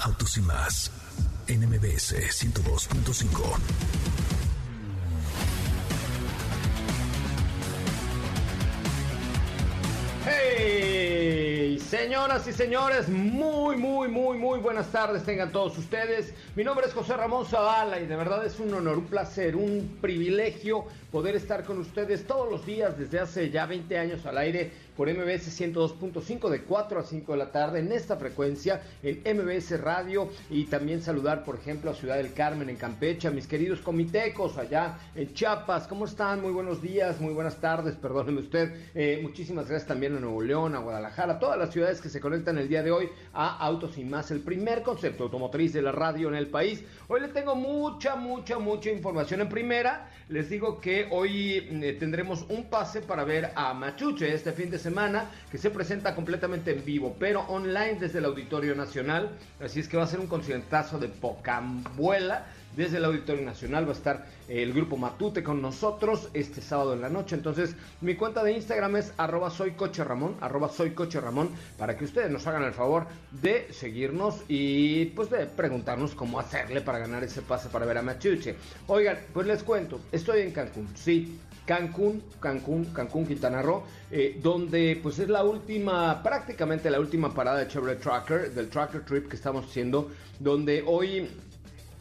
Autos y más. NMBS 102.5. ¡Hey! Señoras y señores, muy, muy, muy, muy buenas tardes tengan todos ustedes. Mi nombre es José Ramón Zavala y de verdad es un honor, un placer, un privilegio poder estar con ustedes todos los días desde hace ya 20 años al aire por MBS 102.5 de 4 a 5 de la tarde en esta frecuencia en MBS Radio y también saludar por ejemplo a Ciudad del Carmen en Campeche, a mis queridos comitecos allá en Chiapas, ¿cómo están? Muy buenos días, muy buenas tardes, perdóneme usted, eh, muchísimas gracias también a Nuevo León, a Guadalajara, a todas las ciudades que se conectan el día de hoy a Autos y Más, el primer concepto automotriz de la radio en el país. Hoy le tengo mucha, mucha, mucha información en primera, les digo que hoy eh, tendremos un pase para ver a Machuche este fin de semana que se presenta completamente en vivo, pero online desde el Auditorio Nacional. Así es que va a ser un conciertazo de Pocambuela. Desde el Auditorio Nacional va a estar el grupo Matute con nosotros este sábado en la noche. Entonces, mi cuenta de Instagram es arroba soy arroba soy para que ustedes nos hagan el favor de seguirnos y pues de preguntarnos cómo hacerle para ganar ese pase para ver a Machuche. Oigan, pues les cuento, estoy en Cancún, sí, Cancún, Cancún, Cancún, Quintana Roo, eh, donde pues es la última, prácticamente la última parada de Chevrolet Tracker, del Tracker Trip que estamos haciendo, donde hoy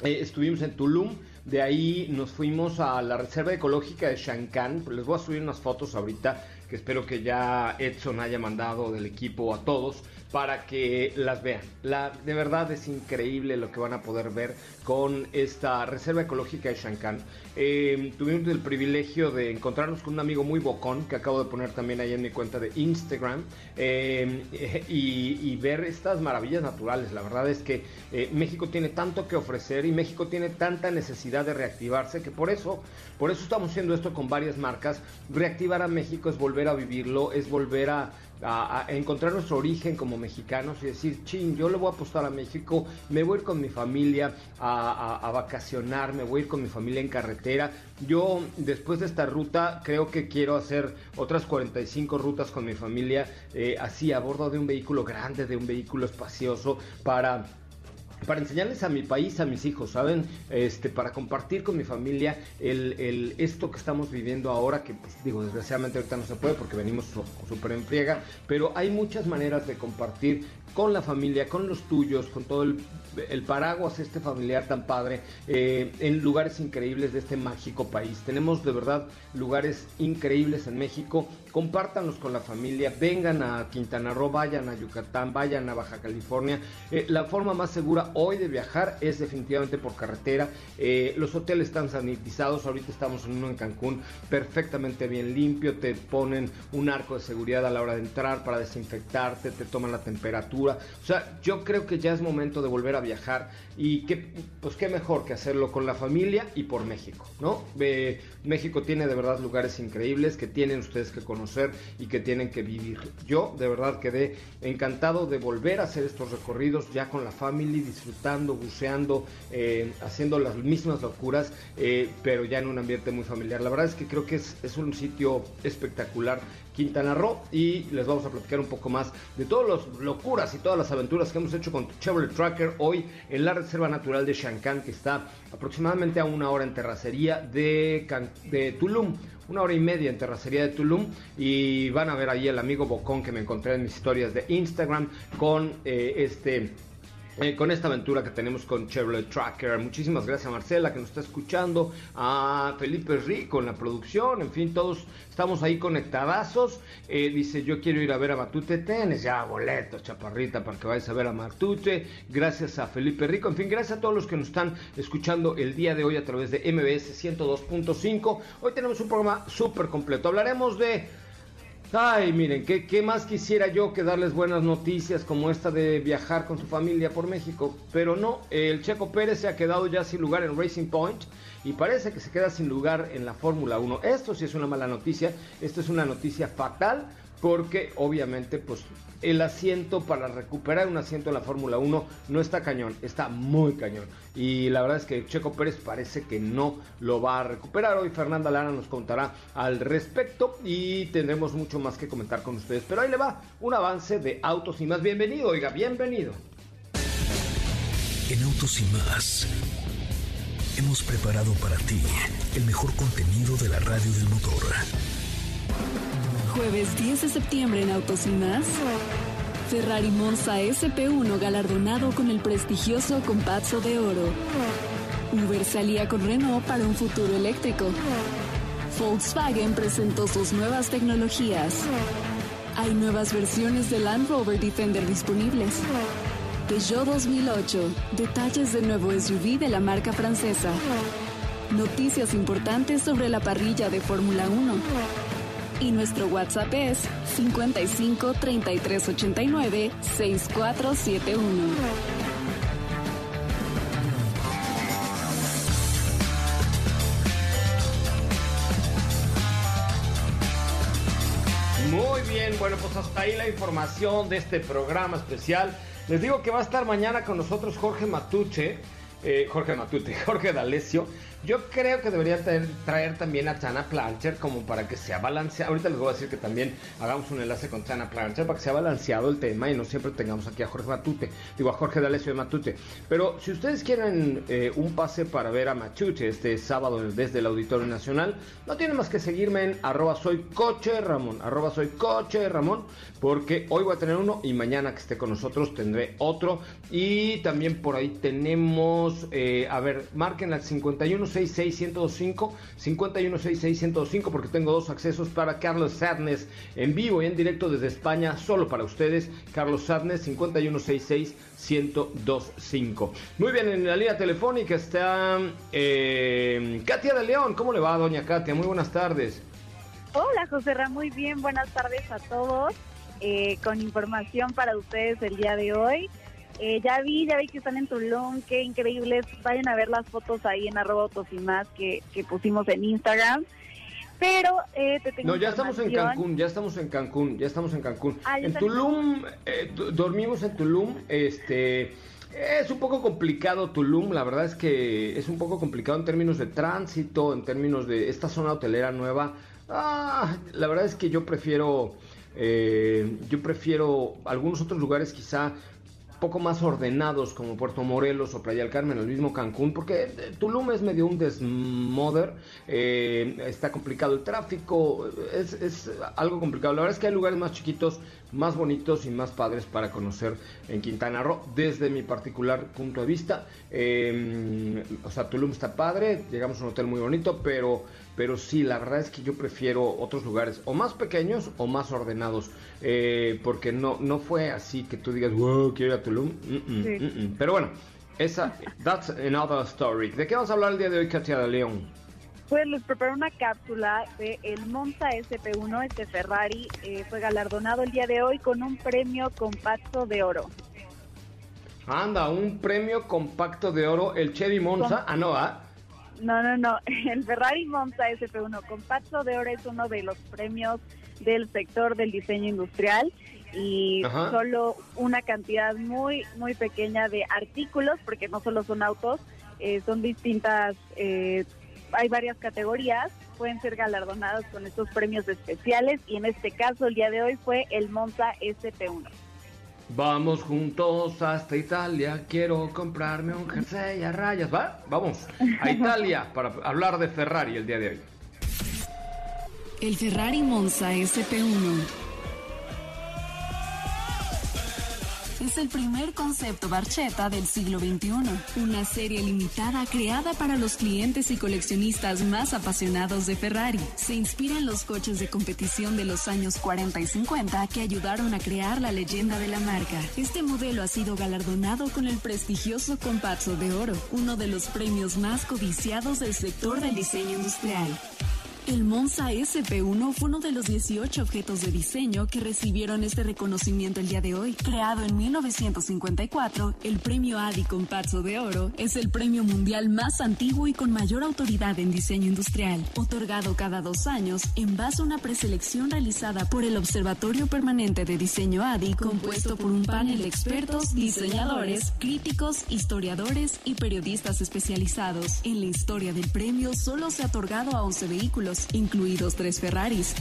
eh, estuvimos en Tulum, de ahí nos fuimos a la Reserva Ecológica de Shankan, les voy a subir unas fotos ahorita que espero que ya Edson haya mandado del equipo a todos para que las vean. La, de verdad es increíble lo que van a poder ver con esta reserva ecológica de Shankan. Eh, tuvimos el privilegio de encontrarnos con un amigo muy bocón que acabo de poner también ahí en mi cuenta de Instagram eh, y, ver estas maravillas naturales. La verdad es que eh, México tiene tanto que ofrecer y México tiene tanta necesidad de reactivarse que por eso, por eso estamos haciendo esto con varias marcas. Reactivar a México es volver a vivirlo, es volver a a, encontrar nuestro origen como mexicanos y decir, ching, yo le voy a apostar a México, me voy a ir con mi familia a, vacacionar, me voy a ir con mi familia en carretera. Yo después de esta ruta creo que quiero hacer otras 45 rutas con mi familia, eh, así a bordo de un vehículo grande, de un vehículo espacioso, para para enseñarles a mi país, a mis hijos, ¿saben? Este, para compartir con mi familia el, esto que estamos viviendo ahora, que pues, digo, desgraciadamente ahorita no se puede porque venimos súper en friega, pero hay muchas maneras de compartir con la familia, con los tuyos, con todo el, paraguas este familiar tan padre, eh, en lugares increíbles de este mágico país. Tenemos de verdad lugares increíbles en México, compártanlos con la familia, vengan a Quintana Roo, vayan a Yucatán, vayan a Baja California. Eh, la forma más segura hoy de viajar es definitivamente por carretera. Eh, los hoteles están sanitizados, ahorita estamos en uno en Cancún, perfectamente bien limpio, te ponen un arco de seguridad a la hora de entrar para desinfectarte, te toman la temperatura o sea, yo creo que ya es momento de volver a viajar y que, pues qué mejor que hacerlo con la familia y por México, ¿no? México tiene de verdad lugares increíbles que tienen ustedes que conocer y que tienen que vivir. Yo de verdad quedé encantado de volver a hacer estos recorridos ya con la familia, disfrutando, buceando, eh, haciendo las mismas locuras, eh, pero ya en un ambiente muy familiar. La verdad es que creo que es, un sitio espectacular Quintana Roo y les vamos a platicar un poco más de todas las locuras y todas las aventuras que hemos hecho con Chevrolet Tracker hoy en la Reserva Natural de Shankan que está aproximadamente a una hora en terracería de Tulum una hora y media en terracería de Tulum y van a ver ahí el amigo Bocón que me encontré en mis historias de Instagram con eh, este eh, con esta aventura que tenemos con Chevrolet Tracker. Muchísimas gracias Marcela que nos está escuchando, a Felipe Rico en la producción, en fin, todos estamos ahí conectadazos. Eh, dice, yo quiero ir a ver a Matute, Tenes ya boleto, chaparrita, para que vayas a ver a Matute. Gracias a Felipe Rico, en fin, gracias a todos los que nos están escuchando el día de hoy a través de MBS 102.5. Hoy tenemos un programa súper completo. Hablaremos de Ay, miren, ¿qué, ¿qué, más quisiera yo que darles buenas noticias como esta de viajar con su familia por México? Pero no, el Checo Pérez se ha quedado ya sin lugar en Racing Point y parece que se queda sin lugar en la Fórmula 1. Esto sí es una mala noticia, esto es una noticia fatal porque obviamente pues el asiento para recuperar un asiento en la Fórmula 1 no está cañón, está muy cañón. Y la verdad es que Checo Pérez parece que no lo va a recuperar. Hoy Fernanda Lara nos contará al respecto y tendremos mucho más que comentar con ustedes. Pero ahí le va un avance de Autos y más. Bienvenido, oiga, bienvenido. En Autos y más hemos preparado para ti el mejor contenido de la radio del motor jueves 10 de septiembre en Autos. Ferrari Monza SP1 galardonado con el prestigioso Compazzo de Oro. Uber salía con Renault para un futuro eléctrico. Volkswagen presentó sus nuevas tecnologías. Hay nuevas versiones del Land Rover Defender disponibles. Peugeot 2008, detalles del nuevo SUV de la marca francesa. Noticias importantes sobre la parrilla de Fórmula 1 y nuestro WhatsApp es 55 33 89 6471. Muy bien, bueno, pues hasta ahí la información de este programa especial. Les digo que va a estar mañana con nosotros Jorge Matuche, eh, Jorge Matute, Jorge D'Alessio, yo creo que debería traer, también a Chana Plancher como para que sea balanceado. Ahorita les voy a decir que también hagamos un enlace con Chana Plancher para que sea balanceado el tema y no siempre tengamos aquí a Jorge Matute, digo a Jorge D'Alessio de Matute. Pero si ustedes quieren eh, un pase para ver a Matute este sábado desde el Auditorio Nacional, no tienen más que seguirme en arroba soy coche Ramón, arroba soy coche Ramón, porque hoy voy a tener uno y mañana que esté con nosotros tendré otro. Y también por ahí tenemos, eh, a ver, marquen al 51 5166 5166 porque tengo dos accesos para Carlos Sadness en vivo y en directo desde España, solo para ustedes. Carlos Sadness 5166 1025. Muy bien, en la línea telefónica está eh, Katia de León. ¿Cómo le va, doña Katia? Muy buenas tardes. Hola, José Ra, muy bien. Buenas tardes a todos. Eh, con información para ustedes el día de hoy. Eh, ya vi, ya vi que están en Tulum, qué increíbles. Vayan a ver las fotos ahí en arroba y más que, pusimos en Instagram. Pero eh, te tengo No, ya estamos en Cancún, ya estamos en Cancún, ya estamos en Cancún. Ah, en Tulum, eh, dormimos en Tulum, este... Es un poco complicado Tulum, la verdad es que es un poco complicado en términos de tránsito, en términos de esta zona hotelera nueva. Ah, la verdad es que yo prefiero, yo prefiero algunos otros lugares quizá poco más ordenados como Puerto Morelos o Playa del Carmen, el mismo Cancún, porque eh, Tulum es medio un desmoder, eh, está complicado el tráfico, es, es, algo complicado. La verdad es que hay lugares más chiquitos, más bonitos y más padres para conocer en Quintana Roo, desde mi particular punto de vista. Eh, o sea, Tulum está padre, llegamos a un hotel muy bonito, pero pero sí, la verdad es que yo prefiero otros lugares o más pequeños o más ordenados, eh, porque no, no fue así que tú digas, wow, quiero ir a Tulum. Pero bueno, esa, that's another story. ¿De qué vamos a hablar el día de hoy, Katia de León? Pues les preparé una cápsula de el Monza SP1, este Ferrari, eh, fue galardonado el día de hoy con un premio compacto de oro. Anda, un premio compacto de oro, el Chevy Monza, ah no, ¿ah? No, no, no. El Ferrari Monza SP1 Compacto de Oro es uno de los premios del sector del diseño industrial y solo una cantidad muy, muy pequeña de artículos, porque no solo son autos, eh, son distintas, eh, hay varias categorías, pueden ser galardonados con estos premios especiales y en este caso el día de hoy fue el Monza SP1. Vamos juntos hasta Italia, quiero comprarme un jersey a rayas, ¿va? Vamos a Italia para hablar de Ferrari el día de hoy. El Ferrari Monza SP1 es el primer concepto Barchetta del siglo XXI, una serie limitada creada para los clientes y coleccionistas más apasionados de Ferrari. Se inspira en los coches de competición de los años 40 y 50 que ayudaron a crear la leyenda de la marca. Este modelo ha sido galardonado con el prestigioso Compazzo de Oro, uno de los premios más codiciados del sector del diseño industrial. El Monza SP1 fue uno de los 18 objetos de diseño que recibieron este reconocimiento el día de hoy. Creado en 1954, el premio Adi Compazzo de Oro es el premio mundial más antiguo y con mayor autoridad en diseño industrial, otorgado cada dos años en base a una preselección realizada por el Observatorio Permanente de Diseño Adi, compuesto por un panel de expertos, diseñadores, críticos, historiadores y periodistas especializados. En la historia del premio solo se ha otorgado a 11 vehículos incluidos tres Ferraris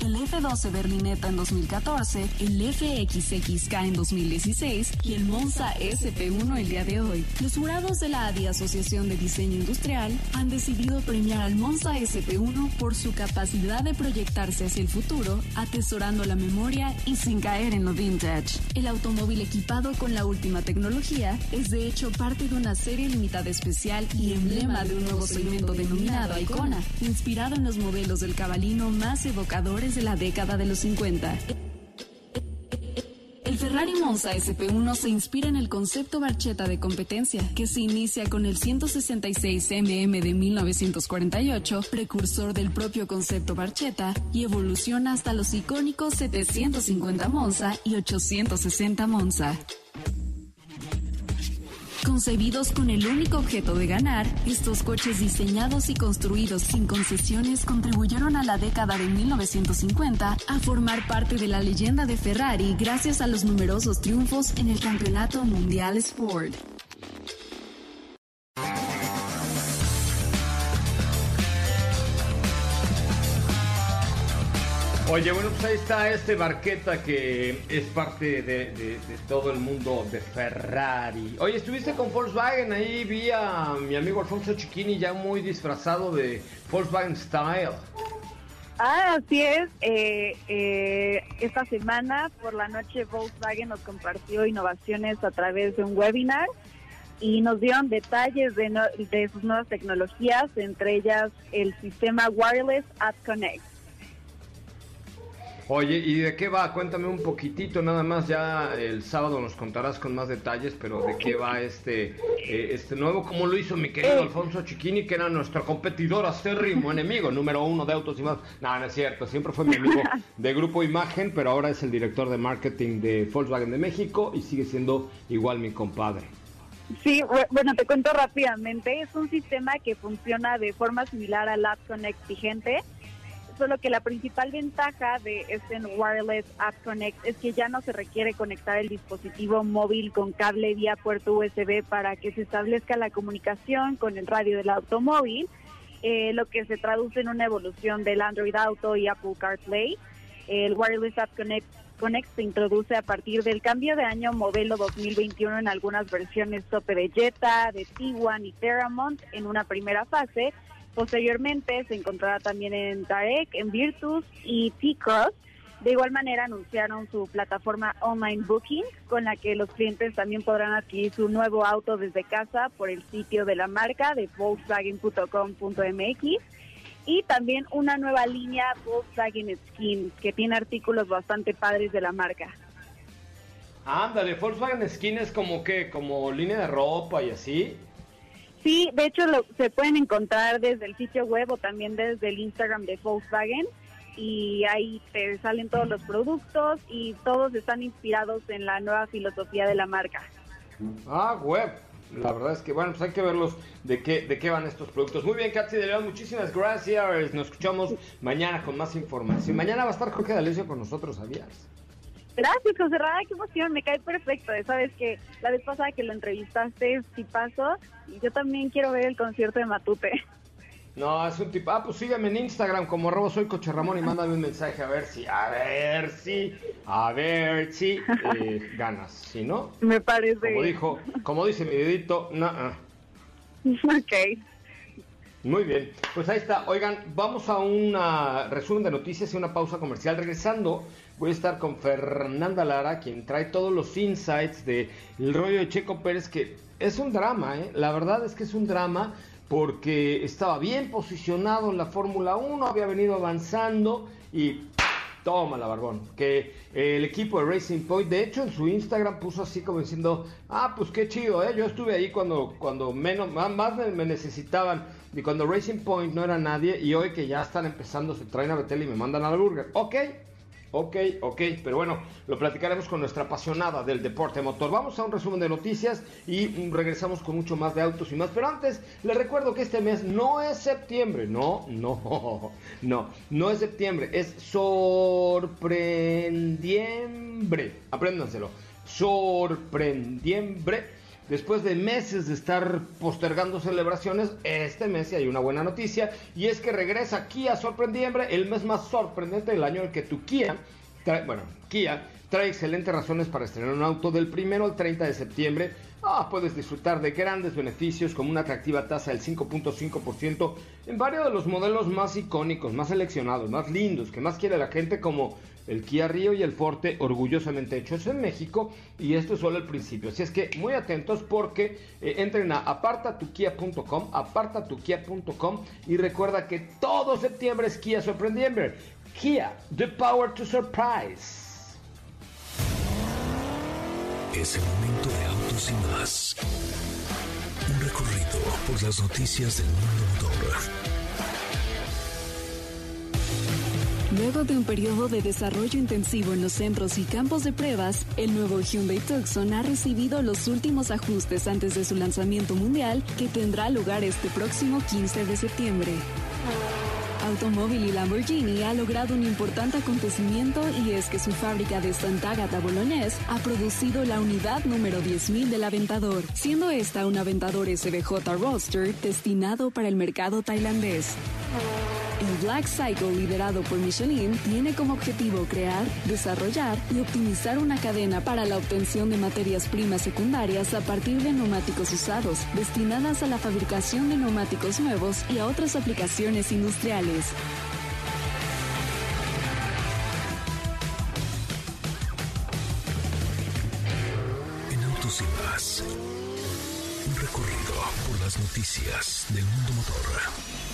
el F12 Berlinetta en 2014, el FXXK en 2016 y el Monza SP1 el día de hoy. Los jurados de la ADI Asociación de Diseño Industrial han decidido premiar al Monza SP1 por su capacidad de proyectarse hacia el futuro, atesorando la memoria y sin caer en lo vintage. El automóvil equipado con la última tecnología es de hecho parte de una serie limitada especial y emblema de un nuevo segmento denominado Icona, inspirado en los modelos del cabalino más evocadores de la década de los 50. El Ferrari Monza SP1 se inspira en el concepto Barchetta de competencia, que se inicia con el 166 mm de 1948, precursor del propio concepto Barchetta, y evoluciona hasta los icónicos 750 Monza y 860 Monza. Concebidos con el único objeto de ganar, estos coches diseñados y construidos sin concesiones contribuyeron a la década de 1950 a formar parte de la leyenda de Ferrari gracias a los numerosos triunfos en el Campeonato Mundial Sport. Oye, bueno, pues ahí está este Barqueta que es parte de, todo el mundo de Ferrari. Oye, estuviste con Volkswagen, ahí vi a mi amigo Alfonso Chiquini ya muy disfrazado de Volkswagen Style. Ah, así es. Eh, eh, esta semana por la noche Volkswagen nos compartió innovaciones a través de un webinar y nos dieron detalles de, de sus nuevas tecnologías, entre ellas el sistema Wireless App Connect Oye, ¿y de qué va? Cuéntame un poquitito, nada más ya el sábado nos contarás con más detalles, pero ¿de qué va este eh, este nuevo? ¿Cómo lo hizo mi querido eh. Alfonso Chiquini, que era nuestro competidor acérrimo enemigo, número uno de autos y más? No, no es cierto, siempre fue mi amigo de Grupo Imagen, pero ahora es el director de marketing de Volkswagen de México y sigue siendo igual mi compadre. Sí, bueno, te cuento rápidamente. Es un sistema que funciona de forma similar al App Connect vigente solo que la principal ventaja de este Wireless App Connect es que ya no se requiere conectar el dispositivo móvil con cable vía puerto USB para que se establezca la comunicación con el radio del automóvil, eh, lo que se traduce en una evolución del Android Auto y Apple CarPlay. El Wireless App Connect, Connect se introduce a partir del cambio de año modelo 2021 en algunas versiones tope de Jetta, de Tiguan y Terramont en una primera fase Posteriormente se encontrará también en Tarek, en Virtus y T-Cross. De igual manera anunciaron su plataforma Online Booking, con la que los clientes también podrán adquirir su nuevo auto desde casa por el sitio de la marca de Volkswagen.com.mx y también una nueva línea Volkswagen Skin, que tiene artículos bastante padres de la marca. Ándale, Volkswagen Skin es como que, como línea de ropa y así. Sí, de hecho lo, se pueden encontrar desde el sitio web o también desde el Instagram de Volkswagen y ahí te salen todos los productos y todos están inspirados en la nueva filosofía de la marca. Ah, web. La verdad es que, bueno, pues hay que verlos de qué, de qué van estos productos. Muy bien, Katy de León, muchísimas gracias. Nos escuchamos mañana con más información. Mañana va a estar Jorge D'Alessio con nosotros, ¿sabías? Gracias, José Rada, qué emoción, me cae perfecto. Sabes que la vez pasada que lo entrevistaste, si paso, y yo también quiero ver el concierto de Matute. No, es un tipo. Ah, pues sígueme en Instagram como arroba soy Coche Ramón y mándame un mensaje a ver si, a ver si, a ver si eh, ganas. Si no, me parece. Como dijo, como dice mi dedito, no. Ok. Muy bien, pues ahí está. Oigan, vamos a un resumen de noticias y una pausa comercial. Regresando, voy a estar con Fernanda Lara, quien trae todos los insights del rollo de Checo Pérez, que es un drama, ¿eh? La verdad es que es un drama porque estaba bien posicionado en la Fórmula 1, había venido avanzando y toma la barbón. Que el equipo de Racing Point, de hecho en su Instagram puso así como diciendo, ah, pues qué chido, ¿eh? yo estuve ahí cuando, cuando menos, más me necesitaban y cuando Racing Point no era nadie y hoy que ya están empezando se traen a Betel y me mandan al burger. Ok, Ok, ok, pero bueno, lo platicaremos con nuestra apasionada del deporte motor. Vamos a un resumen de noticias y regresamos con mucho más de autos y más. Pero antes, les recuerdo que este mes no es septiembre, no, no, no, no es septiembre, es sorprendiembre. Apréndanselo, sorprendiembre Después de meses de estar postergando celebraciones, este mes hay una buena noticia y es que regresa Kia Sorprendiembre, el mes más sorprendente del año en el que tu Kia, bueno, Kia trae excelentes razones para estrenar un auto del primero al 30 de septiembre. Ah, puedes disfrutar de grandes beneficios como una atractiva tasa del 5.5% en varios de los modelos más icónicos, más seleccionados, más lindos, que más quiere la gente como el Kia Rio y el Forte orgullosamente hechos en México y esto es solo el principio. Así es que muy atentos porque eh, entren a apartatukia.com, apartatukia.com y recuerda que todo septiembre es Kia Sorprendiembre. Kia, the power to surprise. Es el momento de autos y más. Un recorrido por las noticias del mundo motor Luego de un periodo de desarrollo intensivo en los centros y campos de pruebas, el nuevo Hyundai Tucson ha recibido los últimos ajustes antes de su lanzamiento mundial que tendrá lugar este próximo 15 de septiembre. Automóvil y Lamborghini ha logrado un importante acontecimiento y es que su fábrica de Santa Agata Bolognese ha producido la unidad número 10.000 del Aventador, siendo esta un Aventador SBJ Roadster destinado para el mercado tailandés. El Black Cycle, liderado por Michelin, tiene como objetivo crear, desarrollar y optimizar una cadena para la obtención de materias primas secundarias a partir de neumáticos usados, destinadas a la fabricación de neumáticos nuevos y a otras aplicaciones industriales. En Autos y Más, un recorrido por las noticias del mundo motor.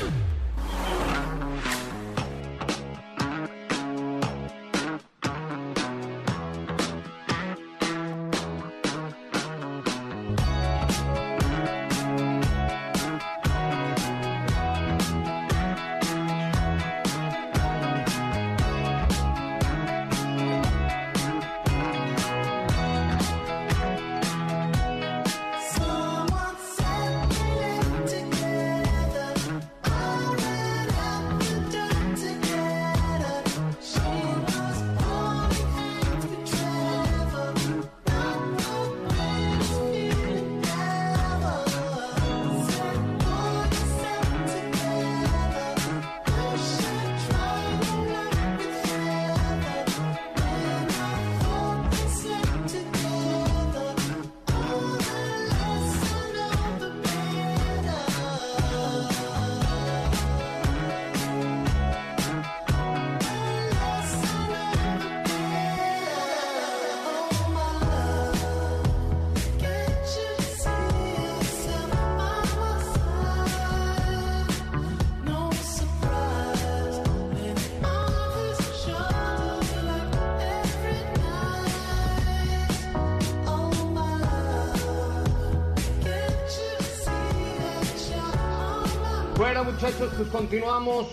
Muchachos, pues continuamos.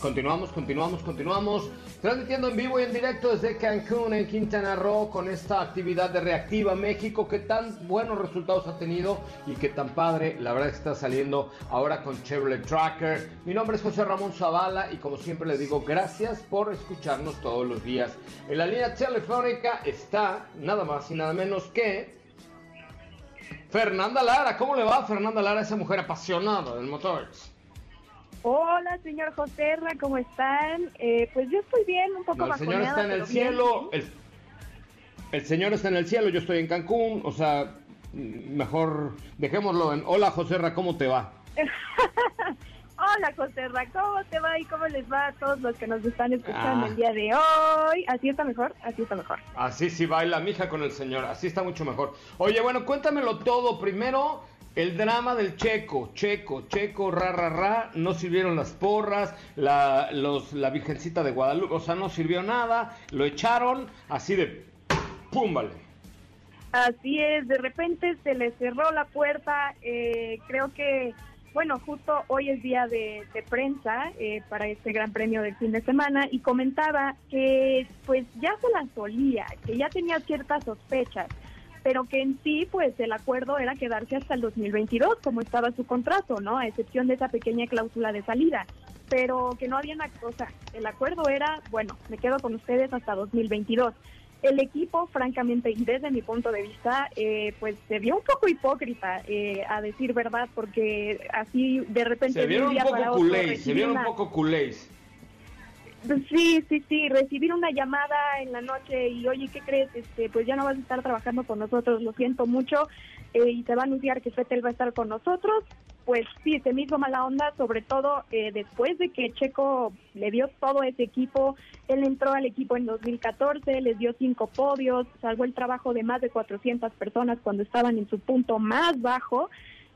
Continuamos, continuamos, continuamos. Transmitiendo en vivo y en directo desde Cancún, en Quintana Roo, con esta actividad de Reactiva México que tan buenos resultados ha tenido y que tan padre, la verdad, está saliendo ahora con Chevrolet Tracker. Mi nombre es José Ramón Zavala y como siempre le digo, gracias por escucharnos todos los días. En la línea telefónica está nada más y nada menos que Fernanda Lara. ¿Cómo le va Fernanda Lara, esa mujer apasionada del motores? Hola, señor José, ¿cómo están? Eh, pues yo estoy bien, un poco no, El señor está en el cielo, el, señor está en el cielo, yo estoy en Cancún, o sea, mejor dejémoslo en... Hola, José ¿cómo te va? Hola, José ¿cómo te va y cómo les va a todos los que nos están escuchando el ah. día de hoy? ¿Así está mejor? Así está mejor. Así sí baila mija con el señor, así está mucho mejor. Oye, bueno, cuéntamelo todo. Primero, el drama del Checo, Checo, Checo, ra, ra, ra, no sirvieron las porras, la, los, la Virgencita de Guadalupe, o sea, no sirvió nada, lo echaron así de pum, vale. Así es, de repente se le cerró la puerta, eh, creo que, bueno, justo hoy es día de, prensa eh, para este gran premio del fin de semana y comentaba que pues ya se la solía, que ya tenía ciertas sospechas pero que en sí, pues el acuerdo era quedarse hasta el 2022, como estaba su contrato, ¿no? A excepción de esa pequeña cláusula de salida, pero que no había una cosa. El acuerdo era, bueno, me quedo con ustedes hasta 2022. El equipo, francamente, y desde mi punto de vista, eh, pues se vio un poco hipócrita, eh, a decir verdad, porque así de repente... Se vieron un poco culés, se vieron un poco culés Sí, sí, sí, recibir una llamada en la noche y oye, ¿qué crees? Este, pues ya no vas a estar trabajando con nosotros, lo siento mucho, eh, y se va a anunciar que Fettel va a estar con nosotros. Pues sí, se me hizo mala onda, sobre todo eh, después de que Checo le dio todo ese equipo. Él entró al equipo en 2014, les dio cinco podios, salvó el trabajo de más de 400 personas cuando estaban en su punto más bajo.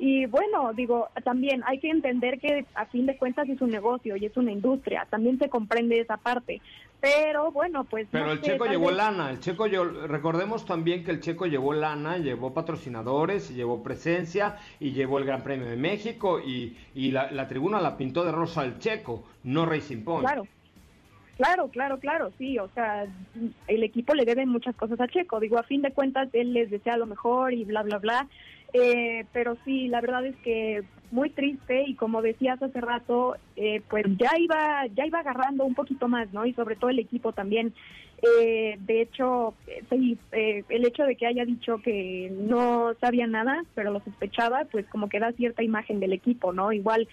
Y bueno, digo, también hay que entender que a fin de cuentas es un negocio y es una industria, también se comprende esa parte. Pero bueno, pues... Pero el checo llevó lana, el checo recordemos también que el checo llevó lana, llevó patrocinadores, llevó presencia y llevó el Gran Premio de México y, y la, la tribuna la pintó de rosa el checo, no Racing Point. Claro. Claro, claro, claro, sí, o sea, el equipo le debe muchas cosas a Checo, digo, a fin de cuentas él les desea lo mejor y bla, bla, bla, eh, pero sí, la verdad es que muy triste y como decías hace rato, eh, pues ya iba, ya iba agarrando un poquito más, ¿no? Y sobre todo el equipo también. Eh, de hecho, sí, el hecho de que haya dicho que no sabía nada, pero lo sospechaba, pues como que da cierta imagen del equipo, ¿no? Igual,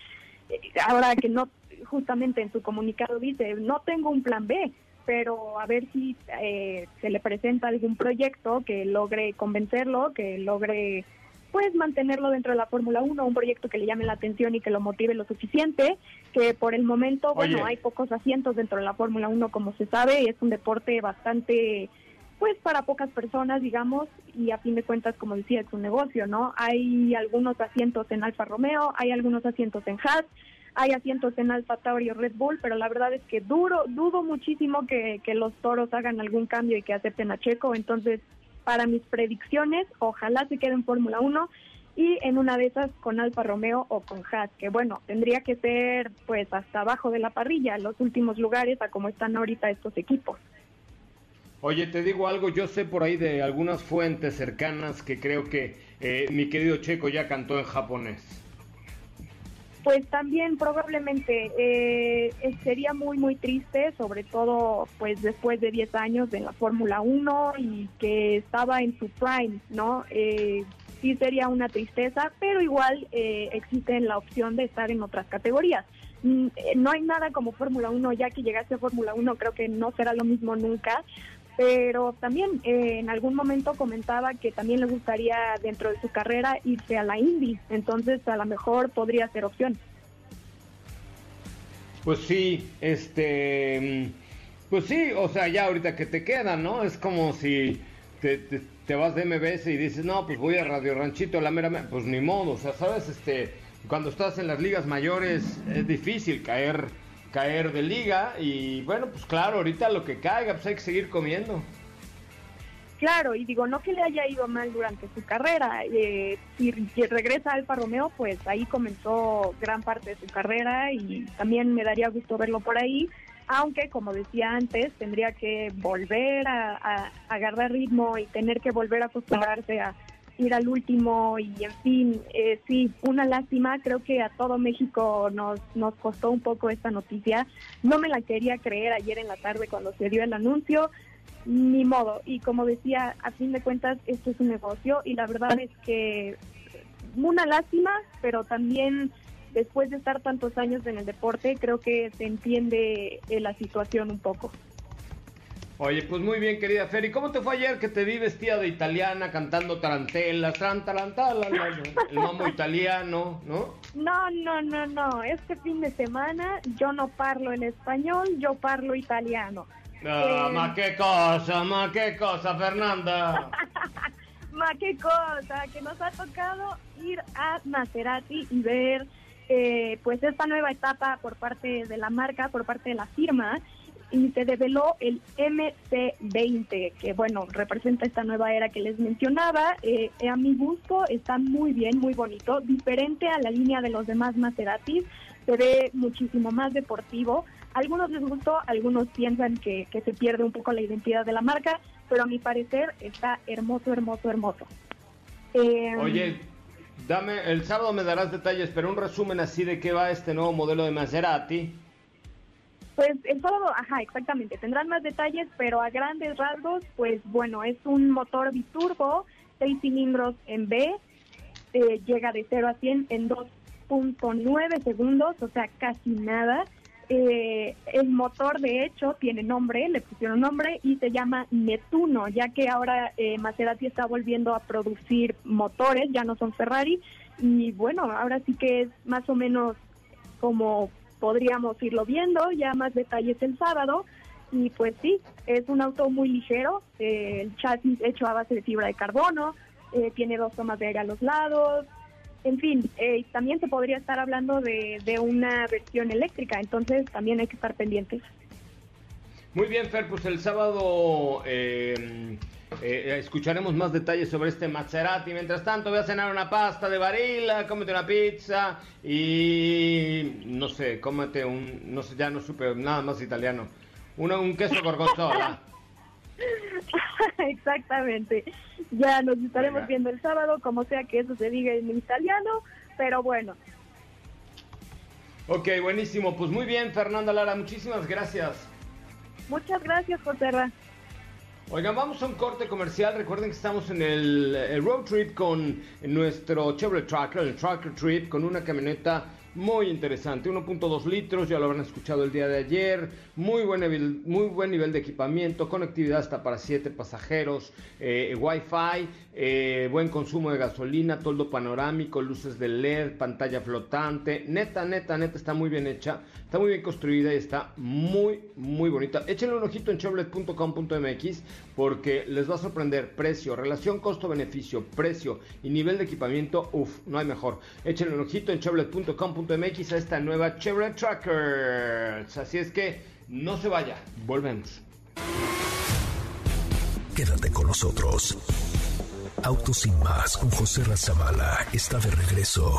ahora que no, justamente en su comunicado dice, no tengo un plan B, pero a ver si se le presenta algún proyecto que logre convencerlo, que logre pues mantenerlo dentro de la Fórmula 1, un proyecto que le llame la atención y que lo motive lo suficiente, que por el momento, bueno, hay pocos asientos dentro de la Fórmula 1, como se sabe, es un deporte bastante, pues para pocas personas, digamos, y a fin de cuentas, como decía, es un negocio, ¿no? Hay algunos asientos en Alfa Romeo, hay algunos asientos en Haas, hay asientos en Alfa Tauri o Red Bull, pero la verdad es que duro, dudo muchísimo que, que los toros hagan algún cambio y que acepten a Checo, entonces para mis predicciones, ojalá se quede en Fórmula 1 y en una de esas con Alfa Romeo o con Haas, que bueno, tendría que ser pues hasta abajo de la parrilla, los últimos lugares a como están ahorita estos equipos. Oye, te digo algo, yo sé por ahí de algunas fuentes cercanas que creo que eh, mi querido Checo ya cantó en japonés. Pues también probablemente eh, sería muy muy triste, sobre todo pues después de 10 años en la Fórmula 1 y que estaba en su prime, ¿no? Eh, sí sería una tristeza, pero igual eh, existe la opción de estar en otras categorías. Mm, eh, no hay nada como Fórmula 1, ya que llegaste a Fórmula 1 creo que no será lo mismo nunca, pero también eh, en algún momento comentaba que también le gustaría dentro de su carrera irse a la Indy, entonces a lo mejor podría ser opción. Pues sí, este, pues sí, o sea, ya ahorita que te queda, ¿no? Es como si te, te, vas de MBS y dices, no, pues voy a Radio Ranchito, la mera, pues ni modo, o sea, sabes, este, cuando estás en las ligas mayores es difícil caer caer de liga y bueno, pues claro, ahorita lo que caiga, pues hay que seguir comiendo. Claro, y digo, no que le haya ido mal durante su carrera. Eh, si regresa a Alfa Romeo, pues ahí comenzó gran parte de su carrera y también me daría gusto verlo por ahí. Aunque, como decía antes, tendría que volver a, agarrar ritmo y tener que volver a acostumbrarse a ir al último y en fin, eh, sí, una lástima, creo que a todo México nos, nos costó un poco esta noticia, no me la quería creer ayer en la tarde cuando se dio el anuncio, ni modo. Y como decía, a fin de cuentas, esto es un negocio y la verdad es que una lástima, pero también después de estar tantos años en el deporte, creo que se entiende eh, la situación un poco. Oye, pues muy bien, querida Fer. ¿Y cómo te fue ayer que te vi vestida de italiana cantando tarantelas, tarantalantala, el mambo italiano, ¿no? No, no, no, no. Este fin de semana yo no parlo en español, yo parlo italiano. Ah, ma eh, qué cosa, ma qué cosa, Fernanda. ma qué cosa, que nos ha tocado ir a Maserati y ver eh, pues esta nueva etapa por parte de la marca, por parte de la firma, y se develó el MC20, que bueno, representa esta nueva era que les mencionaba. Eh, a mi gusto está muy bien, muy bonito, diferente a la línea de los demás Maseratis, se ve muchísimo más deportivo algunos les gustó, algunos piensan que, se pierde un poco la identidad de la marca, pero a mi parecer está hermoso, hermoso, hermoso. Em, Oye, dame, el sábado me darás detalles, pero un resumen así de qué va este nuevo modelo de Maserati. Pues el sábado, ajá, exactamente, tendrán más detalles, pero a grandes rasgos, pues bueno, es un motor biturbo, seis cilindros en B, eh, llega de 0 a 100 en 2.9 segundos, o sea, casi nada. Eh, el motor de hecho tiene nombre, le pusieron nombre y se llama Netuno, ya que ahora eh, Maserati está volviendo a producir motores, ya no son Ferrari, y bueno, ahora sí que es más o menos como podríamos irlo viendo, ya más detalles el sábado, y pues sí, es un auto muy ligero, eh, el chasis hecho a base de fibra de carbono, eh, tiene dos tomas de aire a los lados, en fin, eh, también se podría estar hablando de, una versión eléctrica, entonces también hay que estar pendientes. Muy bien, Fer, pues el sábado eh, eh, escucharemos más detalles sobre este Maserati. Mientras tanto, voy a cenar una pasta de varila, cómete una pizza y no sé, cómete un, no sé, ya no supe nada más italiano, un queso gorgonzola. Exactamente. Ya nos estaremos viendo el sábado, como sea que eso se diga en italiano, pero bueno. Ok, buenísimo. Pues muy bien, Fernanda Lara, muchísimas gracias. Muchas gracias, José Oigan, vamos a un corte comercial. Recuerden que estamos en el, road trip con nuestro Chevrolet Tracker, el Tracker Trip, con una camioneta muy interesante. 1.2 litros, ya lo habrán escuchado el día de ayer. Muy buen nivel, muy buen nivel de equipamiento, conectividad hasta para 7 pasajeros, eh, Wi-Fi, eh, buen consumo de gasolina, toldo panorámico, luces de LED, pantalla flotante. Neta, neta, neta, está muy bien hecha, está muy bien construida y está muy, muy bonita. Échenle un ojito en chevrolet.com.mx porque les va a sorprender precio, relación costo-beneficio, precio y nivel de equipamiento. Uf, no hay mejor. Échenle un ojito en chevrolet.com MX a esta nueva Chevrolet Trackers. Así es que no se vaya, volvemos. Quédate con nosotros. Autos sin más con José Razabala está de regreso.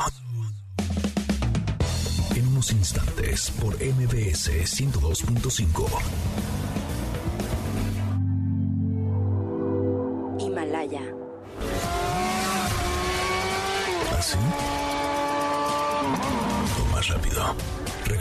En unos instantes por MBS 102.5.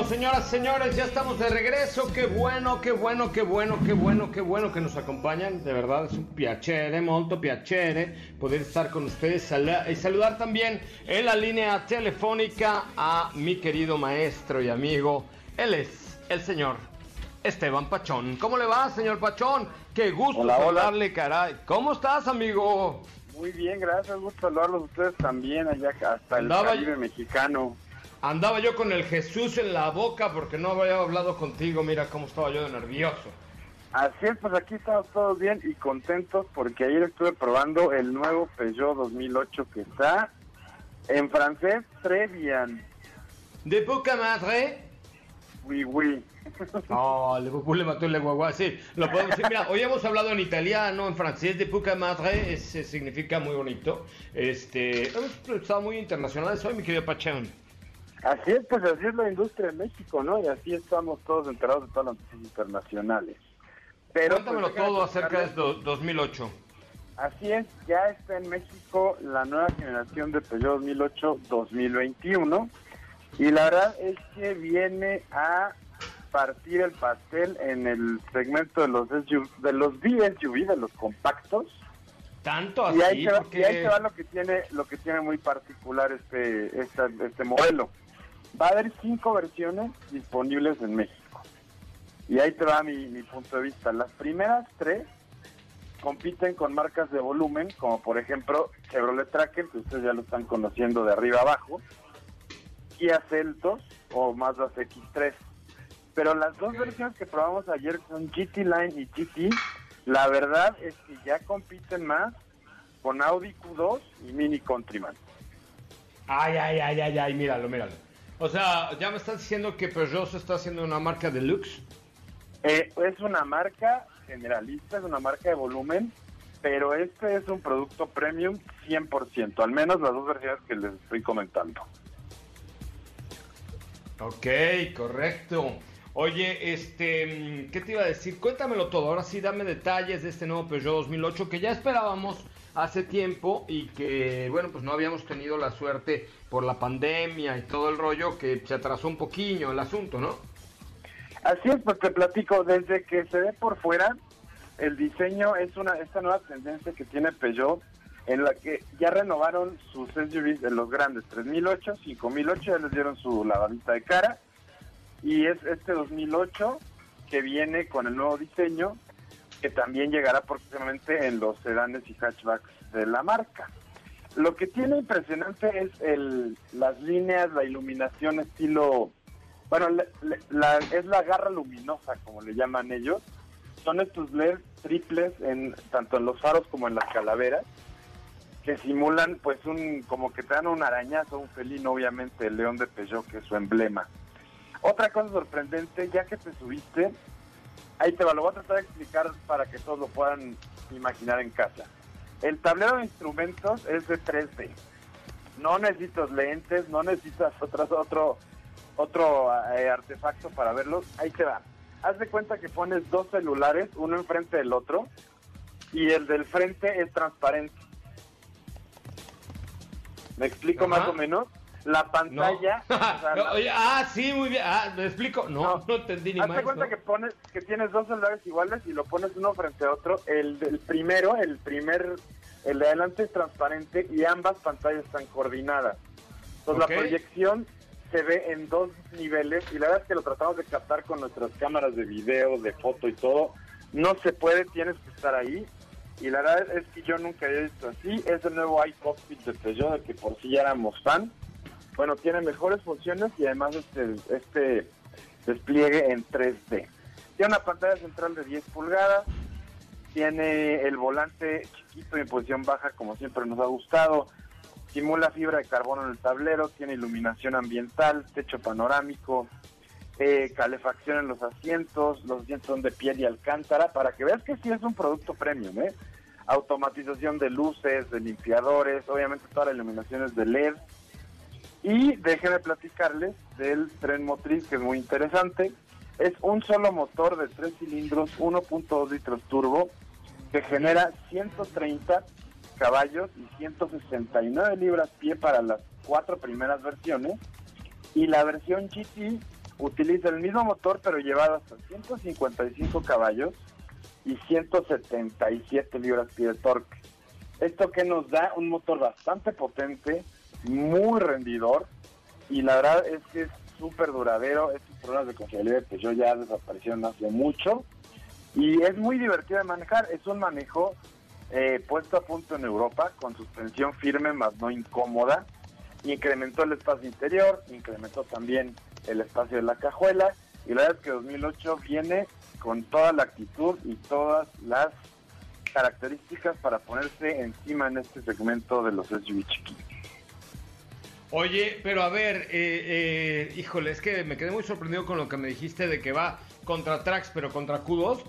Bueno, señoras, señores, ya estamos de regreso. Qué bueno, qué bueno, qué bueno, qué bueno, qué bueno que nos acompañan. De verdad es un piacere, molto piacere poder estar con ustedes y saludar también en la línea telefónica a mi querido maestro y amigo. Él es el señor Esteban Pachón. ¿Cómo le va, señor Pachón? Qué gusto saludarle, caray. ¿Cómo estás, amigo? Muy bien, gracias. Gusto saludarlos a ustedes también allá hasta el Caribe mexicano. Andaba yo con el Jesús en la boca porque no había hablado contigo. Mira cómo estaba yo de nervioso. Así es, pues aquí estamos todos bien y contentos porque ayer estuve probando el nuevo Peugeot 2008 que está en francés Trevian. ¿De poca madre? Oui, oui. Oh, le le mató el guagua. Sí, lo podemos decir. Mira, hoy hemos hablado en italiano, en francés, de poca madre, significa muy bonito. Este, hemos estado muy internacionales hoy, mi querido Pachón. Así es, pues así es la industria en México, ¿no? Y así estamos todos enterados de todas las noticias internacionales. Pero, Cuéntamelo pues, todo acerca de esto, 2008. Así es, ya está en México la nueva generación de Peugeot 2008-2021 y la verdad es que viene a partir el pastel en el segmento de los SUV, de los BSUV, de los compactos. Tanto así, y ahí, se va, y ahí se va lo que tiene lo que tiene muy particular este este, este modelo. Va a haber cinco versiones disponibles en México. Y ahí te va mi, mi punto de vista. Las primeras tres compiten con marcas de volumen, como por ejemplo Chevrolet Tracker, que ustedes ya lo están conociendo de arriba abajo, Kia Celtos o Mazda X3. Pero las dos versiones que probamos ayer son GT Line y GT. La verdad es que ya compiten más con Audi Q2 y Mini Countryman. Ay, ay, ay, ay, ay, míralo, míralo. O sea, ya me estás diciendo que Peugeot está haciendo una marca deluxe. Eh, es una marca generalista, es una marca de volumen, pero este es un producto premium 100%, al menos las dos versiones que les estoy comentando. Ok, correcto. Oye, este, ¿qué te iba a decir? Cuéntamelo todo. Ahora sí, dame detalles de este nuevo Peugeot 2008 que ya esperábamos hace tiempo y que, bueno, pues no habíamos tenido la suerte por la pandemia y todo el rollo que se atrasó un poquillo el asunto, ¿no? Así es, pues te platico, desde que se ve por fuera, el diseño es una esta nueva tendencia que tiene Peugeot en la que ya renovaron sus SUVs de los grandes 3008, 5008, ya les dieron su lavadita de cara y es este 2008 que viene con el nuevo diseño que también llegará próximamente en los sedanes y hatchbacks de la marca. Lo que tiene impresionante es el, las líneas, la iluminación estilo, bueno, es la garra luminosa, como le llaman ellos. Son estos LEDs triples en tanto en los faros como en las calaveras que simulan pues un como que te dan un arañazo, un felino, obviamente el león de Peugeot que es su emblema. Otra cosa sorprendente, ya que te subiste, ahí te va, lo voy a tratar de explicar para que todos lo puedan imaginar en casa. El tablero de instrumentos es de 3D. No necesitas lentes, no necesitas otras, otro, otro eh, artefacto para verlos. Ahí te va. Haz de cuenta que pones dos celulares, uno enfrente del otro, y el del frente es transparente. ¿Me explico más o menos? La pantalla. ah, sí, muy bien. Ah, ¿me explico? No, no, entendí ni Hazte cuenta que pones, que tienes dos celulares iguales y lo pones uno frente a otro. El, el primero, el primer, el de adelante es transparente y ambas pantallas están coordinadas. Entonces la proyección se ve en dos niveles y la verdad es que lo tratamos de captar con nuestras cámaras de video, de foto y todo. No se puede, tienes que estar ahí. Y la verdad es que yo nunca había visto así. Es el nuevo iCockpit de Peugeot, de que por sí ya éramos fan bueno, tiene mejores funciones y además este, este despliegue en 3D. Tiene una pantalla central de 10 pulgadas, tiene el volante chiquito y en posición baja como siempre nos ha gustado, simula fibra de carbono en el tablero, tiene iluminación ambiental, techo panorámico, eh, calefacción en los asientos, los asientos son de piel y alcántara, para que veas que sí es un producto premium, ¿eh? Automatización de luces, de limpiadores, obviamente toda la iluminación es de LED, y déjenme platicarles del tren motriz, que es muy interesante. Es un solo motor de tres cilindros, 1.2 litros turbo, que genera 130 caballos y 169 libras pie para las cuatro primeras versiones. Y la versión GT utiliza el mismo motor pero llevado hasta 155 caballos y 177 libras-pie de torque. Esto que nos da un motor bastante potente, muy rendidor y la verdad es que es súper duradero. Estos problemas de confiabilidad que yo ya desaparecieron hace mucho y es muy divertido de manejar. Es un manejo eh, puesto a punto en Europa con suspensión firme más no incómoda. Incrementó el espacio interior, incrementó también el espacio de la cajuela y la verdad es que 2008 viene con toda la actitud y todas las características para ponerse encima en este segmento de los SUV chiquitos. Oye, pero a ver, eh, eh, híjole, es que me quedé muy sorprendido con lo que me dijiste de que va contra Trax, pero contra Q2.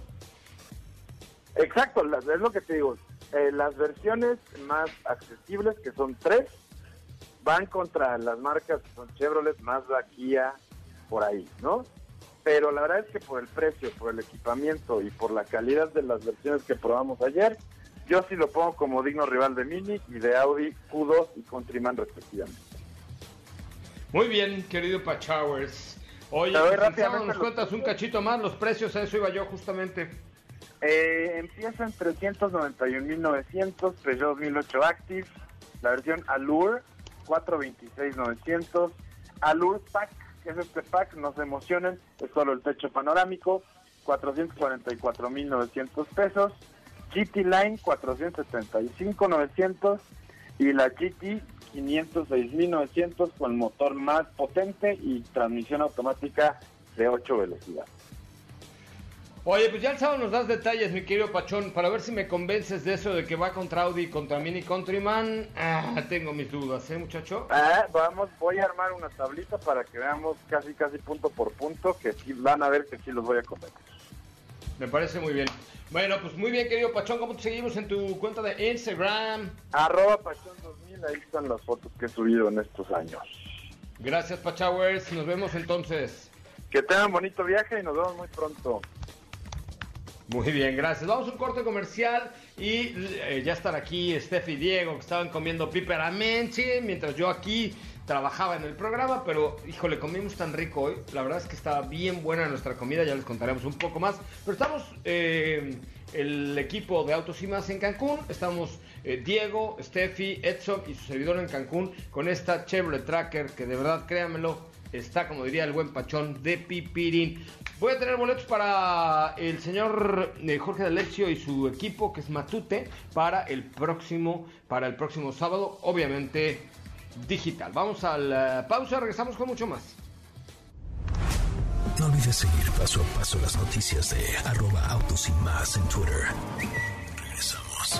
Exacto, es lo que te digo. Eh, las versiones más accesibles, que son tres, van contra las marcas que son Chevrolet, Mazda, Kia, por ahí, ¿no? Pero la verdad es que por el precio, por el equipamiento y por la calidad de las versiones que probamos ayer, yo sí lo pongo como digno rival de Mini y de Audi Q2 y Countryman respectivamente. Muy bien, querido Pachowers. Oye, nos cuentas un cachito más los precios, a eso iba yo justamente. Eh, empieza en 391.900, Peugeot 2008 Active, la versión Allure 426.900, Allure Pack, que es este pack, no se emocionen, es solo el techo panorámico, 444.900 pesos, GT Line 475.900 y la GT 506.900 con motor más potente y transmisión automática de 8 velocidades. Oye, pues ya el sábado nos das detalles, mi querido Pachón, para ver si me convences de eso de que va contra Audi contra Mini Countryman. Ah, tengo mis dudas, ¿eh, muchacho? Ah, vamos, voy a armar una tablita para que veamos casi, casi punto por punto, que sí van a ver que sí los voy a convencer. Me parece muy bien. Bueno, pues muy bien, querido Pachón, ¿cómo te seguimos en tu cuenta de Instagram? Arroba Pachón2000, ahí están las fotos que he subido en estos años. Gracias, Pachowers, nos vemos entonces. Que tengan bonito viaje y nos vemos muy pronto. Muy bien, gracias. Vamos a un corte comercial y eh, ya están aquí Steph y Diego que estaban comiendo piperamente mientras yo aquí trabajaba en el programa, pero híjole, comimos tan rico hoy. La verdad es que estaba bien buena nuestra comida, ya les contaremos un poco más. Pero estamos eh, el equipo de Autos y Más en Cancún, estamos eh, Diego, Steffi, Edson y su servidor en Cancún con esta Chevrolet Tracker que de verdad, créanmelo, está, como diría el buen pachón, de pipirín. Voy a tener boletos para el señor eh, Jorge D'Alessio y su equipo, que es Matute, para el próximo, para el próximo sábado, obviamente digital. Vamos a la pausa, regresamos con mucho más. No olvides seguir paso a paso las noticias de arroba autos y más en Twitter. Regresamos.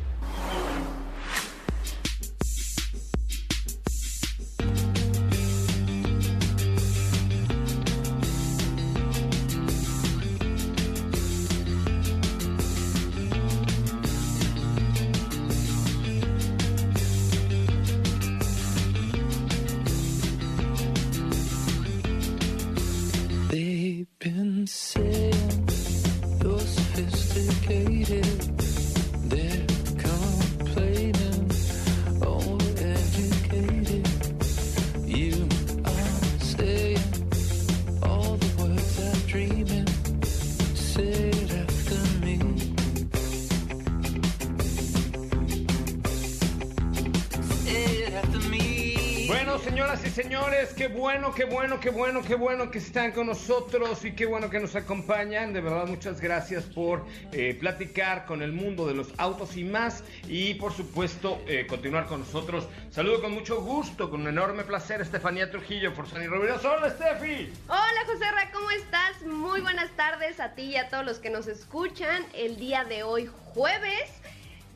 Qué bueno, qué bueno, qué bueno que están con nosotros y qué bueno que nos acompañan. De verdad, muchas gracias por eh, platicar con el mundo de los autos y más. Y por supuesto, eh, continuar con nosotros. Saludo con mucho gusto, con un enorme placer, Estefanía Trujillo, por Sani Hola, Steffi. Hola, José Ra, ¿cómo estás? Muy buenas tardes a ti y a todos los que nos escuchan el día de hoy, jueves.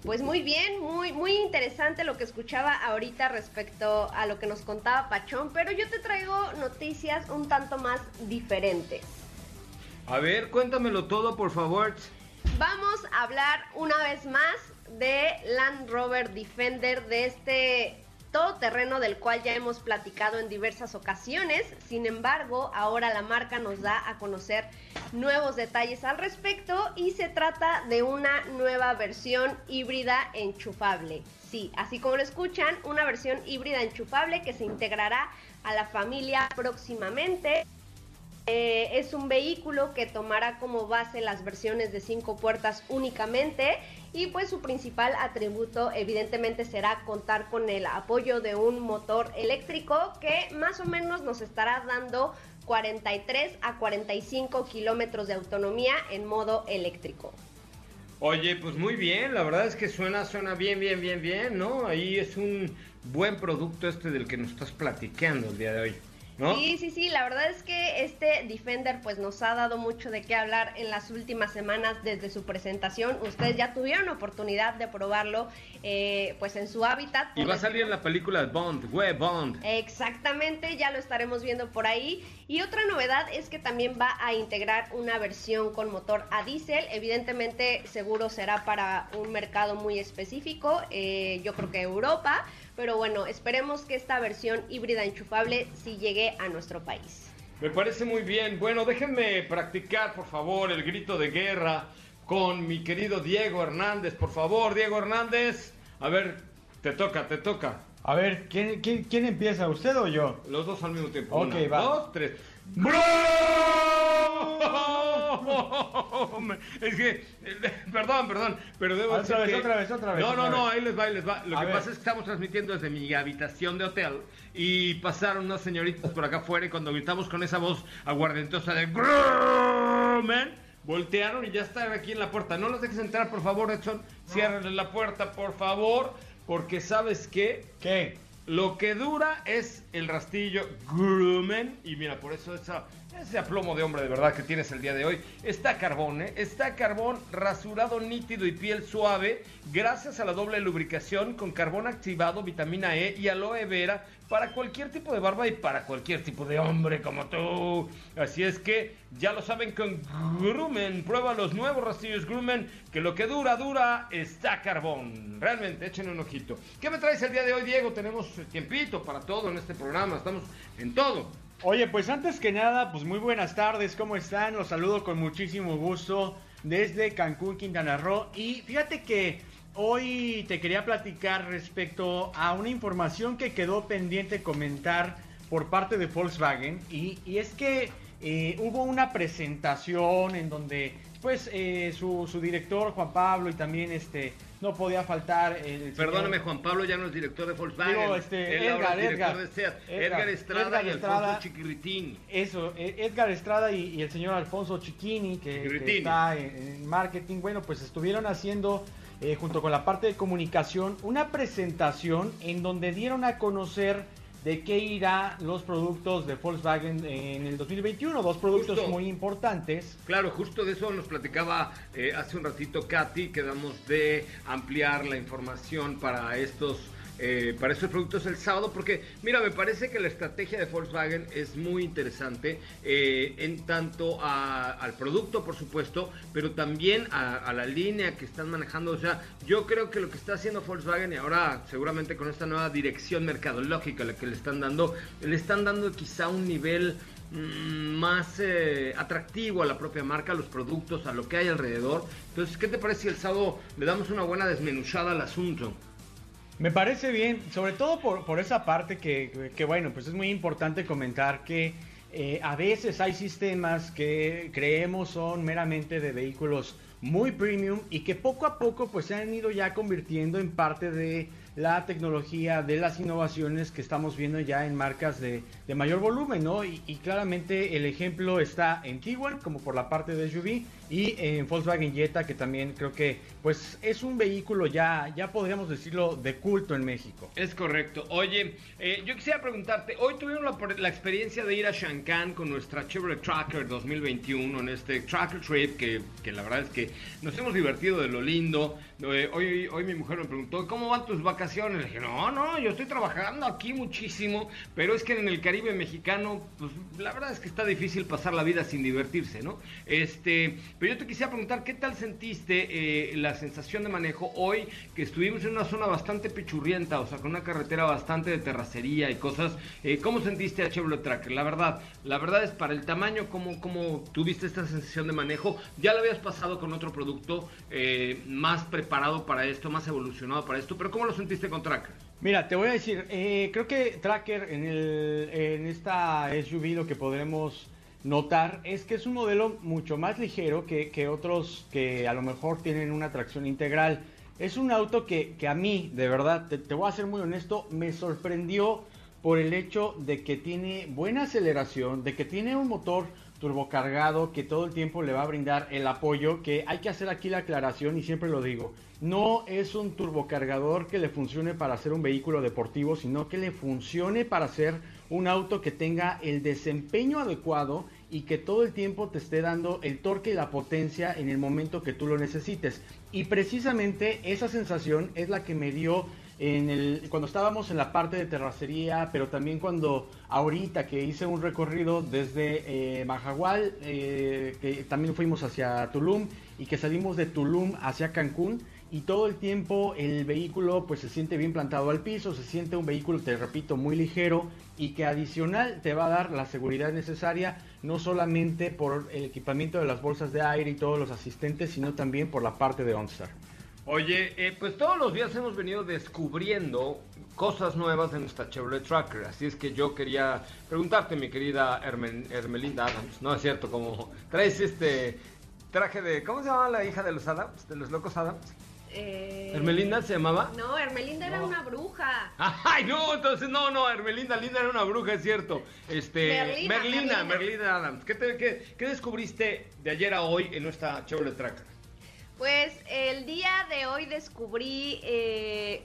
Pues muy bien, muy, muy interesante lo que escuchaba ahorita respecto a lo que nos contaba Pachón, pero yo te traigo noticias un tanto más diferentes. A ver, cuéntamelo todo, por favor. Vamos a hablar una vez más de Land Rover Defender, de este todoterreno del cual ya hemos platicado en diversas ocasiones. Sin embargo, ahora la marca nos da a conocer nuevos detalles al respecto y se trata de una nueva versión híbrida enchufable. Sí, así como lo escuchan, una versión híbrida enchufable que se integrará a la familia próximamente. Eh, es un vehículo que tomará como base las versiones de cinco puertas únicamente y pues su principal atributo evidentemente será contar con el apoyo de un motor eléctrico que más o menos nos estará dando 43 a 45 kilómetros de autonomía en modo eléctrico. Oye, pues muy bien, la verdad es que suena, suena bien, bien, bien, bien, ¿no? Ahí es un buen producto este del que nos estás platicando el día de hoy. Sí, sí, sí, la verdad es que este Defender pues nos ha dado mucho de qué hablar en las últimas semanas desde su presentación. Ustedes ya tuvieron oportunidad de probarlo eh, pues en su hábitat. Y va a salir en la película Bond, Web Bond. Exactamente, ya lo estaremos viendo por ahí. Y otra novedad es que también va a integrar una versión con motor a diésel. Evidentemente seguro será para un mercado muy específico, eh, yo creo que Europa pero bueno, esperemos que esta versión híbrida enchufable sí llegue a nuestro país. Me parece muy bien. Bueno, déjenme practicar, por favor, el grito de guerra con mi querido Diego Hernández. Por favor, Diego Hernández. A ver, te toca, te toca. A ver, ¿quién, quién, empieza? ¿Usted o yo? Los dos al mismo tiempo. Ok, va. Dos, tres. ¡Bro! es que, perdón, perdón, pero debo otra vez, otra vez, otra vez. No, no, no, ahí les va, ahí les va. Lo que pasa es que estamos transmitiendo desde mi habitación de hotel y pasaron unas señoritas por acá afuera y cuando gritamos con esa voz aguardentosa de man, voltearon y ya están aquí en la puerta. No los dejes entrar, por favor, Edson. Cierren la puerta, por favor, porque ¿sabes qué? ¿Qué? Lo que dura es el rastillo Grumman. Y mira, por eso ese aplomo de hombre de verdad que tienes el día de hoy. Está carbón, ¿eh? Está carbón rasurado nítido y piel suave. Gracias a la doble lubricación con carbón activado, vitamina E y aloe vera para cualquier tipo de barba y para cualquier tipo de hombre como tú. Así es que ya lo saben con Grumman. Prueba los nuevos rastillos Grumman, que lo que dura, dura, está carbón. Realmente, echen un ojito. ¿Qué me traes el día de hoy, Diego? Tenemos tiempito para todo en este programa. Estamos en todo. Oye, pues antes que nada, pues muy buenas tardes. ¿Cómo están? Los saludo con muchísimo gusto desde Cancún, Quintana Roo. Y fíjate que Hoy te quería platicar respecto a una información que quedó pendiente comentar por parte de Volkswagen y, es que eh, hubo una presentación en donde pues eh, su, director Juan Pablo y también este no podía faltar el Perdóname Juan Pablo ya no es director de Volkswagen. Este, Edgar, Edgar, Edgar, Estrada y Alfonso Chiquiritini eso e, Edgar Estrada y, el señor Alfonso Chiquini que, está en marketing. Bueno pues estuvieron haciendo eh, junto con la parte de comunicación, una presentación en donde dieron a conocer de qué irá los productos de Volkswagen en el 2021, dos productos muy importantes. Claro, justo de eso nos platicaba eh, hace un ratito Katy, quedamos de ampliar la información para estos eh, para estos productos el sábado, porque mira, me parece que la estrategia de Volkswagen es muy interesante eh, en tanto al producto, por supuesto, pero también a, la línea que están manejando. O sea, yo creo que lo que está haciendo Volkswagen y ahora seguramente con esta nueva dirección mercadológica la que le están dando, le están dando quizá un nivel mm, más eh, atractivo a la propia marca, a los productos, a lo que hay alrededor. Entonces, ¿qué te parece si el sábado le damos una buena desmenuchada al asunto? Me parece bien, sobre todo por, esa parte que, bueno, pues es muy importante comentar que eh, a veces hay sistemas que creemos son meramente de vehículos muy premium y que poco a poco pues se han ido ya convirtiendo en parte de la tecnología, de las innovaciones que estamos viendo ya en marcas de, mayor volumen, ¿no? Y, claramente el ejemplo está en Tiguan, como por la parte de SUV, y en Volkswagen Jetta, que también creo que pues es un vehículo ya, ya podríamos decirlo, de culto en México. Es correcto. Oye, eh, yo quisiera preguntarte, hoy tuvimos la, experiencia de ir a Shankan con nuestra Chevrolet Tracker 2021, en este Tracker Trip, que, la verdad es que nos hemos divertido de lo lindo. Eh, hoy, hoy mi mujer me preguntó, ¿cómo van tus vacaciones. Le dije, no, no, yo estoy trabajando aquí muchísimo, pero es que en el Caribe mexicano, pues la verdad es que está difícil pasar la vida sin divertirse, ¿no? Este, pero yo te quisiera preguntar, ¿qué tal sentiste eh, la sensación de manejo hoy que estuvimos en una zona bastante pichurrienta, o sea, con una carretera bastante de terracería y cosas? Eh, ¿Cómo sentiste a Chevrolet Tracker? La verdad, la verdad es para el tamaño, ¿cómo, cómo tuviste esta sensación de manejo? ¿Ya lo habías pasado con otro producto eh, más preparado para esto, más evolucionado para esto? Pero ¿cómo lo sentiste con Tracker? Mira, te voy a decir, creo que Tracker en, el, en esta SUV lo que podremos notar es que es un modelo mucho más ligero que, que otros que a lo mejor tienen una tracción integral. Es un auto que, que a mí, de verdad, te, voy a ser muy honesto, me sorprendió por el hecho de que tiene buena aceleración, de que tiene un motor turbocargado que todo el tiempo le va a brindar el apoyo, que hay que hacer aquí la aclaración y siempre lo digo, no es un turbocargador que le funcione para hacer un vehículo deportivo, sino que le funcione para hacer un auto que tenga el desempeño adecuado y que todo el tiempo te esté dando el torque y la potencia en el momento que tú lo necesites. Y precisamente esa sensación es la que me dio en el, cuando estábamos en la parte de terracería, pero también cuando ahorita que hice un recorrido desde eh, eh, que también fuimos hacia Tulum y que salimos de Tulum hacia Cancún y todo el tiempo el vehículo pues se siente bien plantado al piso, se siente un vehículo, te repito, muy ligero y que adicional te va a dar la seguridad necesaria, no solamente por el equipamiento de las bolsas de aire y todos los asistentes, sino también por la parte de OnStar. Oye, eh, pues todos los días hemos venido descubriendo cosas nuevas de nuestra Chevrolet Tracker, así es que yo quería preguntarte, mi querida Hermelinda Adams, no es cierto, como traes este traje de, ¿cómo se llama la hija de los Adams, de los locos Adams? Eh, ¿Hermelinda se llamaba? No, Hermelinda era una bruja. Ay, no, entonces no, no, Hermelinda, Linda era una bruja, es cierto. Este, Merlina, Merlina, Adams. ¿Qué, qué, ¿Qué descubriste de ayer a hoy en nuestra Chevrolet Tracker? Pues el día de hoy descubrí eh,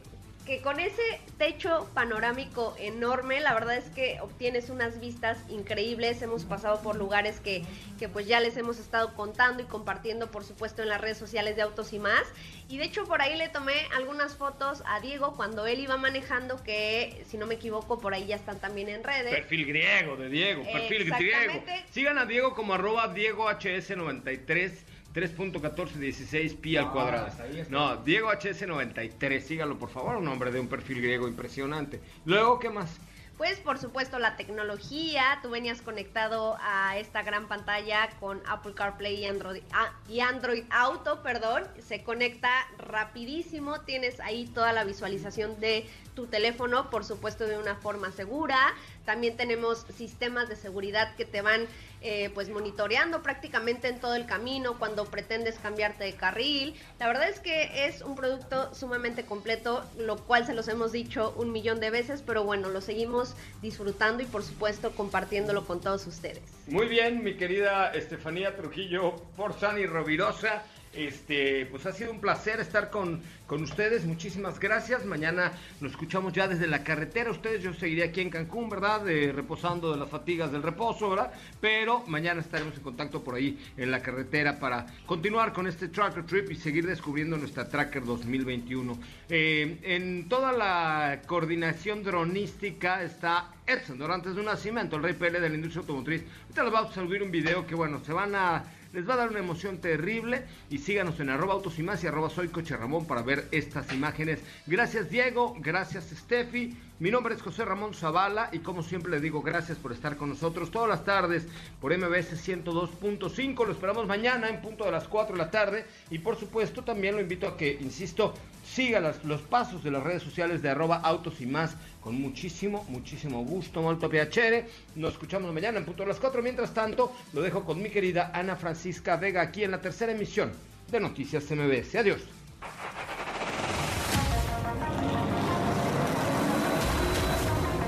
que con ese techo panorámico enorme, la verdad es que obtienes unas vistas increíbles. Hemos pasado por lugares que, que, pues ya les hemos estado contando y compartiendo, por supuesto, en las redes sociales de Autos y más. Y de hecho por ahí le tomé algunas fotos a Diego cuando él iba manejando, que si no me equivoco, por ahí ya están también en redes. Perfil griego de Diego, perfil griego. Sigan a Diego como arroba DiegoHS93 3.1416 pi al cuadrado. No, Diego HS93, sígalo por favor, un hombre de un perfil griego impresionante. Luego, ¿qué más? Pues por supuesto la tecnología, tú venías conectado a esta gran pantalla con Apple CarPlay y Android, ah, y Android Auto, perdón, se conecta rapidísimo, tienes ahí toda la visualización de tu teléfono, por supuesto de una forma segura, también tenemos sistemas de seguridad que te van eh, pues monitoreando prácticamente en todo el camino cuando pretendes cambiarte de carril. La verdad es que es un producto sumamente completo, lo cual se los hemos dicho un millón de veces, pero bueno, lo seguimos disfrutando y por supuesto compartiéndolo con todos ustedes. Muy bien, mi querida Estefanía Trujillo, Forzani Rovirosa. Este, pues ha sido un placer estar con, con, ustedes. Muchísimas gracias. Mañana nos escuchamos ya desde la carretera. Ustedes, yo seguiré aquí en Cancún, ¿verdad? reposando de las fatigas del reposo, ¿verdad? Pero mañana estaremos en contacto por ahí en la carretera para continuar con este Tracker Trip y seguir descubriendo nuestra Tracker 2021. Eh, en toda la coordinación dronística está Edson Dorantes de un nacimiento, el rey PL de la industria automotriz. Ahorita les vamos a subir un video que, bueno, se van a les va a dar una emoción terrible. Y síganos en arroba autos y más y arroba soy coche Ramón para ver estas imágenes. Gracias Diego, gracias Steffi. Mi nombre es José Ramón Zavala y como siempre le digo gracias por estar con nosotros todas las tardes por MBS 102.5. Lo esperamos mañana en punto de las 4 de la tarde y por supuesto también lo invito a que, insisto, siga los pasos de las redes sociales de arroba autos y más con muchísimo, muchísimo gusto, molto piacere. Nos escuchamos mañana en punto de las 4. Mientras tanto, lo dejo con mi querida Ana Francisca Vega aquí en la tercera emisión de Noticias MBS. Adiós.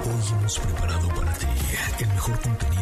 Hoy hemos preparado para ti el mejor contenido